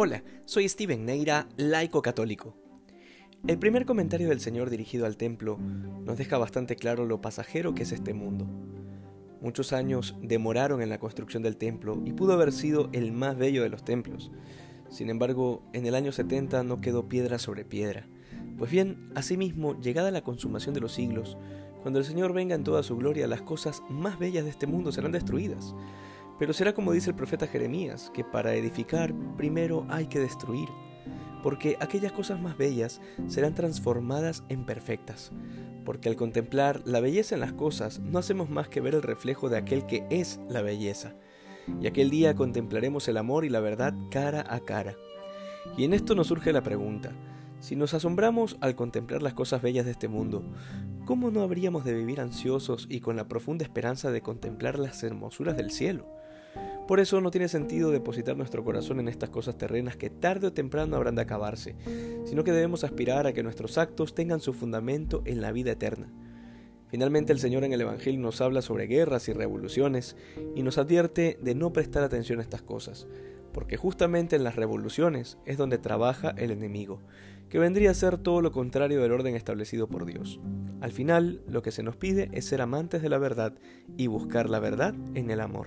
Hola, soy Steven Neira, laico católico. El primer comentario del Señor dirigido al templo nos deja bastante claro lo pasajero que es este mundo. Muchos años demoraron en la construcción del templo y pudo haber sido el más bello de los templos. Sin embargo, en el año 70 no quedó piedra sobre piedra. Pues bien, asimismo, llegada la consumación de los siglos, cuando el Señor venga en toda su gloria, las cosas más bellas de este mundo serán destruidas. Pero será como dice el profeta Jeremías, que para edificar primero hay que destruir, porque aquellas cosas más bellas serán transformadas en perfectas, porque al contemplar la belleza en las cosas no hacemos más que ver el reflejo de aquel que es la belleza, y aquel día contemplaremos el amor y la verdad cara a cara. Y en esto nos surge la pregunta, si nos asombramos al contemplar las cosas bellas de este mundo, ¿cómo no habríamos de vivir ansiosos y con la profunda esperanza de contemplar las hermosuras del cielo? Por eso no tiene sentido depositar nuestro corazón en estas cosas terrenas que tarde o temprano habrán de acabarse, sino que debemos aspirar a que nuestros actos tengan su fundamento en la vida eterna. Finalmente el Señor en el Evangelio nos habla sobre guerras y revoluciones y nos advierte de no prestar atención a estas cosas, porque justamente en las revoluciones es donde trabaja el enemigo, que vendría a ser todo lo contrario del orden establecido por Dios. Al final, lo que se nos pide es ser amantes de la verdad y buscar la verdad en el amor